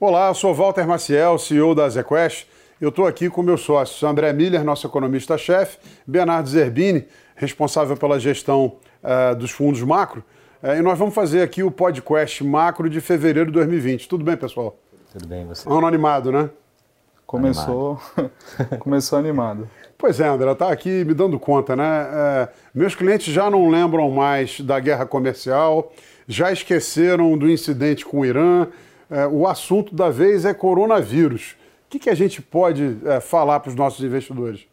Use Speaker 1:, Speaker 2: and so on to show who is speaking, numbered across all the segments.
Speaker 1: Olá, eu sou Walter Maciel, CEO da ZQuest. Eu estou aqui com meus sócios André Miller, nosso economista-chefe, Bernardo Zerbini, responsável pela gestão uh, dos fundos macro. Uh, e nós vamos fazer aqui o podcast macro de fevereiro de 2020. Tudo bem, pessoal?
Speaker 2: Tudo bem, você?
Speaker 1: Ano animado, né?
Speaker 3: Começou animado. começou animado.
Speaker 1: Pois é, André, está aqui me dando conta, né? É, meus clientes já não lembram mais da guerra comercial, já esqueceram do incidente com o Irã. É, o assunto da vez é coronavírus. O que, que a gente pode é, falar para os nossos investidores?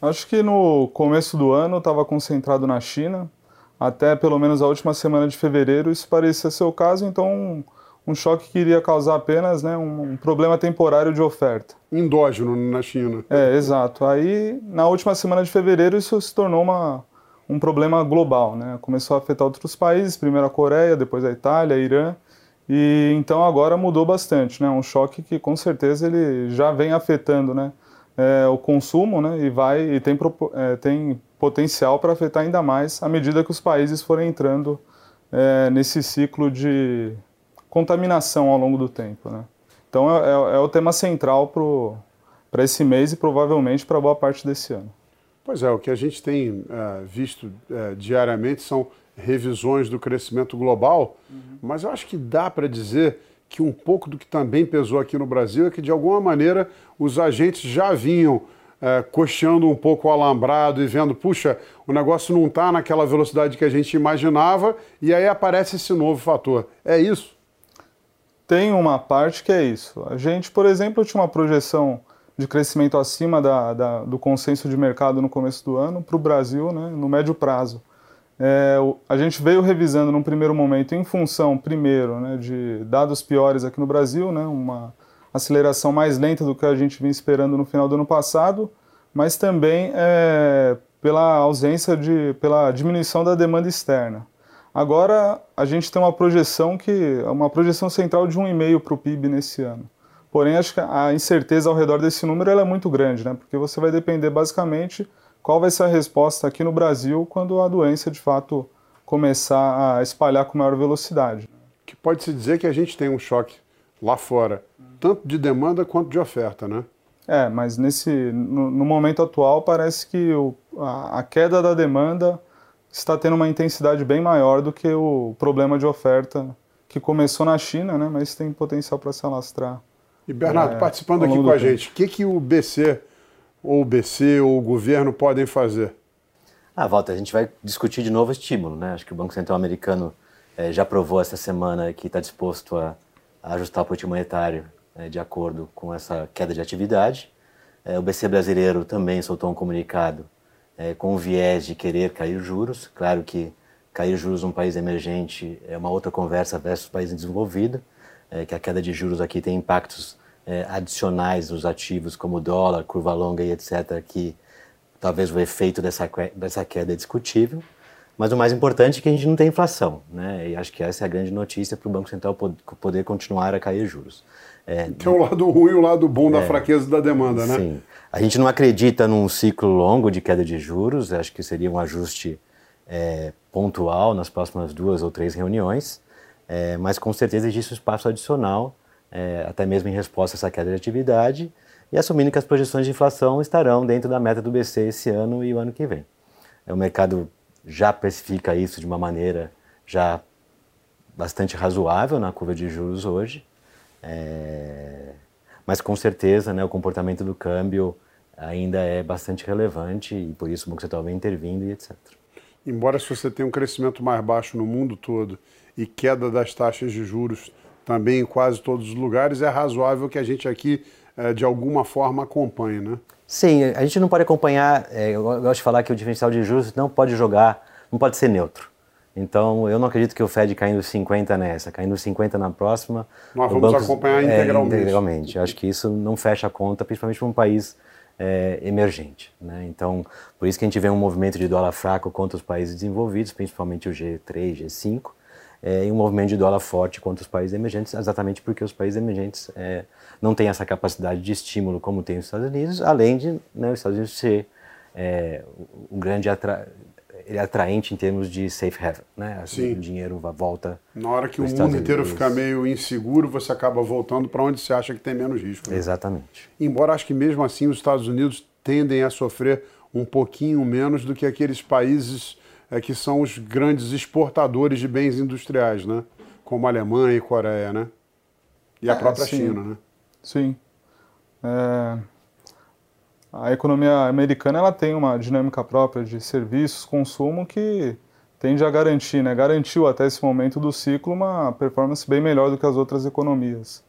Speaker 3: Acho que no começo do ano estava concentrado na China, até pelo menos a última semana de fevereiro isso parecia ser o caso, então um choque que iria causar apenas né, um, problema temporário de oferta.
Speaker 1: Endógeno na China.
Speaker 3: É, exato. Aí, na última semana de fevereiro, isso se tornou uma, um problema global. Né? Começou a afetar outros países, primeiro a Coreia, depois a Itália, Irã. E então agora mudou bastante, né? Um choque que com certeza ele já vem afetando, né? É, o consumo, né? E vai e tem, é, tem potencial para afetar ainda mais à medida que os países forem entrando é, nesse ciclo de contaminação ao longo do tempo. Né? Então é, é, é o tema central para esse mês e provavelmente para boa parte desse ano.
Speaker 1: Pois é, o que a gente tem é, visto é, diariamente são revisões do crescimento global, uhum. mas eu acho que dá para dizer que um pouco do que também pesou aqui no Brasil é que, de alguma maneira, os agentes já vinham é, um pouco o alambrado e vendo, puxa, o negócio não está naquela velocidade que a gente imaginava, e aí aparece esse novo fator. É isso?
Speaker 3: tem uma parte que é isso. A gente, por exemplo, tinha uma projeção de crescimento acima da, da, do consenso de mercado no começo do ano para o Brasil, né, no médio prazo. É, a gente veio revisando num primeiro momento em função, primeiro, né, de dados piores aqui no Brasil, né, uma aceleração mais lenta do que a gente vinha esperando no final do ano passado, mas também é, pela ausência de, pela diminuição da demanda externa. Agora a gente tem uma projeção que uma projeção central de 1,5 para o PIB nesse ano. Porém, acho que a incerteza ao redor desse número é muito grande, né? Porque você vai depender basicamente qual vai ser a resposta aqui no Brasil quando a doença de fato começar a espalhar com maior velocidade.
Speaker 1: Que pode se dizer que a gente tem um choque lá fora, tanto de demanda quanto de oferta, né?
Speaker 3: É, mas nesse no, no momento atual parece que o, a, a queda da demanda está tendo uma intensidade bem maior do que o problema de oferta que começou na China, né, mas tem potencial para se alastrar.
Speaker 1: E Bernardo, é, participando aqui com a tempo. gente, o que, que o BC, ou o BC, ou o governo podem fazer?
Speaker 2: Ah, Walter, a gente vai discutir de novo estímulo, né? Acho que o Banco Central Americano é, já provou essa semana que está disposto a, a, ajustar o político monetário é, de acordo com essa queda de atividade. É, o BC brasileiro também soltou um comunicado com o viés de querer cair juros. Claro que cair juros num país emergente é uma outra conversa versus país desenvolvido, que a queda de juros aqui tem impactos é, adicionais nos ativos como dólar, curva longa e etc., que talvez o efeito dessa, dessa queda é discutível. Mas o mais importante é que a gente não tem inflação, né? E acho que essa é a grande notícia para o Banco Central poder continuar a cair juros.
Speaker 1: É, tem o lado ruim e o lado bom da é, fraqueza da demanda, né? Sim.
Speaker 2: A gente não acredita num ciclo longo de queda de juros, acho que seria um ajuste é, pontual nas próximas duas ou três reuniões, é, mas com certeza existe um espaço adicional, é, até mesmo em resposta a essa queda de atividade, e assumindo que as projeções de inflação estarão dentro da meta do BC esse ano e o ano que vem. O mercado já precifica isso de uma maneira já bastante razoável na curva de juros hoje. É... Mas com certeza né, o comportamento do câmbio ainda é bastante relevante e por isso o Banco Central vem intervindo e etc.
Speaker 1: Embora se você tenha um crescimento mais baixo no mundo todo e queda das taxas de juros também em quase todos os lugares, é razoável que a gente aqui é, de alguma forma acompanhe, né?
Speaker 2: Sim, a gente não pode acompanhar, é, eu gosto de falar que o diferencial de juros não pode jogar, não pode ser neutro. Então, eu não acredito que o Fed caindo 50 nessa, caindo 50 na próxima.
Speaker 1: Nós vamos banco, acompanhar é, integralmente.
Speaker 2: integralmente. Eu acho que isso não fecha a conta, principalmente para um país é, emergente. Né? Então, por isso que a gente vê um movimento de dólar fraco contra os países desenvolvidos, principalmente o G3, G5, é, e um movimento de dólar forte contra os países emergentes, exatamente porque os países emergentes é, não têm essa capacidade de estímulo como tem os Estados Unidos, além de né, os Estados Unidos ser é, um grande atra ele é atraente em termos de safe haven, né?
Speaker 1: Sim.
Speaker 2: O dinheiro volta.
Speaker 1: Na hora que o mundo inteiro fica meio inseguro, você acaba voltando para onde você acha que tem menos risco. Né?
Speaker 2: Exatamente.
Speaker 1: Embora acho que mesmo assim os Estados Unidos tendem a sofrer um pouquinho menos do que aqueles países é, que são os grandes exportadores de bens industriais, né? Como a Alemanha e Coreia, né? E a é, própria sim. China, né?
Speaker 3: Sim. É, a economia americana ela tem uma dinâmica própria de serviços, consumo que tende a garantir, né? garantiu até esse momento do ciclo uma performance bem melhor do que as outras economias.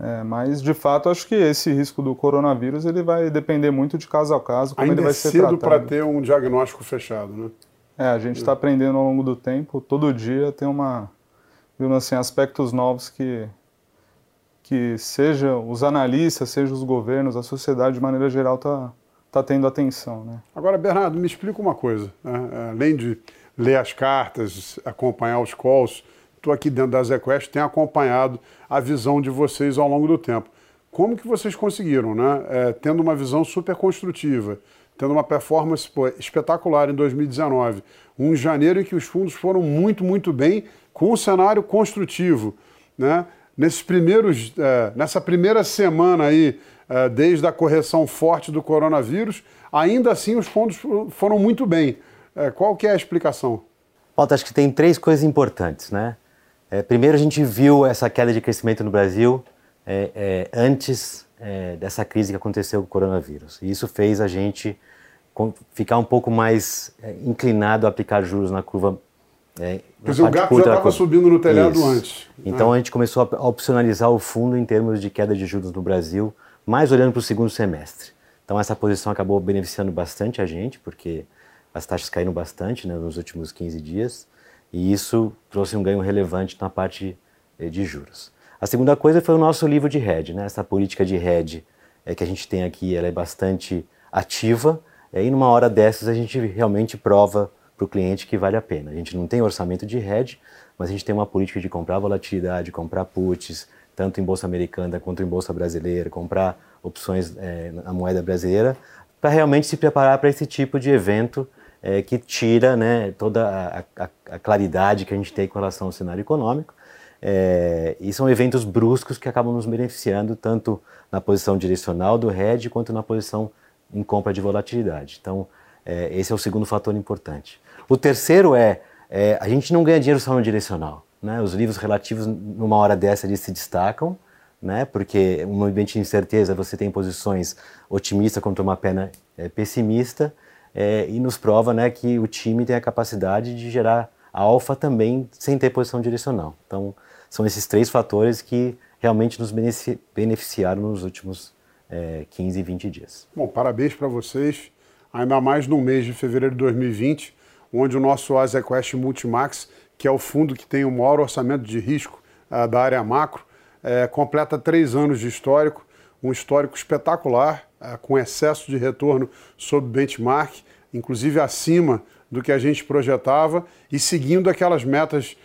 Speaker 3: É, mas de fato acho que esse risco do coronavírus ele vai depender muito de caso a caso como
Speaker 1: Ainda
Speaker 3: ele vai
Speaker 1: é
Speaker 3: ser
Speaker 1: cedo para ter um diagnóstico fechado, né?
Speaker 3: É, a gente está aprendendo ao longo do tempo, todo dia tem uma, assim, aspectos novos que que seja os analistas, seja os governos, a sociedade de maneira geral está tá tendo atenção. Né?
Speaker 1: Agora, Bernardo, me explica uma coisa. Né? Além de ler as cartas, acompanhar os calls, estou aqui dentro da ZQuest, tenho acompanhado a visão de vocês ao longo do tempo. Como que vocês conseguiram, né? É, tendo uma visão super construtiva, tendo uma performance pô, espetacular em 2019, um janeiro em que os fundos foram muito, muito bem, com um cenário construtivo, né? nesses primeiros, é, nessa primeira semana aí, é, desde a correção forte do coronavírus, ainda assim os fundos foram muito bem. É, qual que é a explicação?
Speaker 2: Paulo, acho que tem três coisas importantes, né? É, primeiro, a gente viu essa queda de crescimento no Brasil é, é, dessa crise que aconteceu com o coronavírus. E isso fez a gente ficar um pouco mais inclinado a aplicar juros na curva
Speaker 1: é, Quer dizer, o gato já estava subindo no telhado Isso. antes.
Speaker 2: Então ah. a gente começou a opcionalizar o fundo em termos de queda de juros no Brasil, mais olhando para o segundo semestre. Então essa posição acabou beneficiando bastante a gente, porque as taxas caíram bastante né, nos últimos 15 dias, e isso trouxe um ganho relevante na parte eh, de juros. A segunda coisa foi o nosso livro de hedge, né? essa política de hedge é, que a gente tem aqui, ela é bastante ativa, é, e numa hora dessas a gente realmente prova para o cliente que vale a pena. A gente não tem orçamento de hedge, mas a gente tem uma política de comprar volatilidade, comprar puts, tanto em bolsa americana quanto em bolsa brasileira, comprar opções é, na moeda brasileira, para realmente se preparar para esse tipo de evento é, que tira né, toda a, a, a, claridade que a gente tem com relação ao cenário econômico. É, e são eventos bruscos que acabam nos beneficiando tanto na posição direcional do hedge quanto na posição em compra de volatilidade. Então, é, esse é o segundo fator importante. O terceiro é, é a gente não ganha dinheiro só no direcional. Né? Os livros relativos, numa hora dessa, eles se destacam, né? porque um ambiente de incerteza você tem posições otimistas contra uma pena é, pessimista, é, e nos prova né, que o time tem a capacidade de gerar alfa também sem ter posição direcional. Então, são esses três fatores que realmente nos beneficiaram nos últimos é, 15, 20 dias.
Speaker 1: Bom, parabéns para vocês, ainda mais no mês de fevereiro de 2020, onde o nosso Azequest Multimax, que é o fundo que tem o maior orçamento de risco uh, da área macro, uh, completa três anos de histórico, um histórico espetacular, uh, com excesso de retorno sobre benchmark, inclusive acima do que a gente projetava e seguindo aquelas metas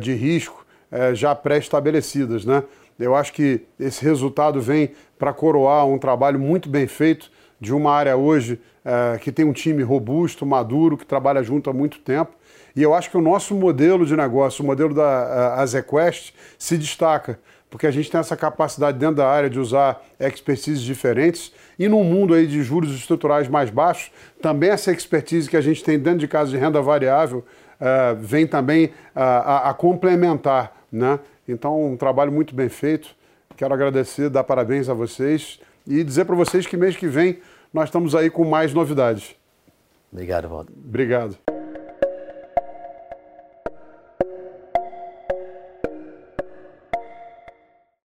Speaker 1: de risco eh, já pré-estabelecidas. Né? Eu acho que esse resultado vem para coroar um trabalho muito bem feito de uma área hoje é, que tem um time robusto, maduro, que trabalha junto há muito tempo. E eu acho que o nosso modelo de negócio, o modelo da Azequest, se destaca, porque a gente tem essa capacidade dentro da área de usar expertises diferentes. E num mundo aí de juros estruturais mais baixos, também essa expertise que a gente tem dentro de casa de renda variável uh, vem também uh, a, a complementar. Né? Então, um trabalho muito bem feito. Quero agradecer, dar parabéns a vocês e dizer para vocês que mês que vem nós estamos aí com mais novidades.
Speaker 2: Obrigado, Walter.
Speaker 1: Obrigado.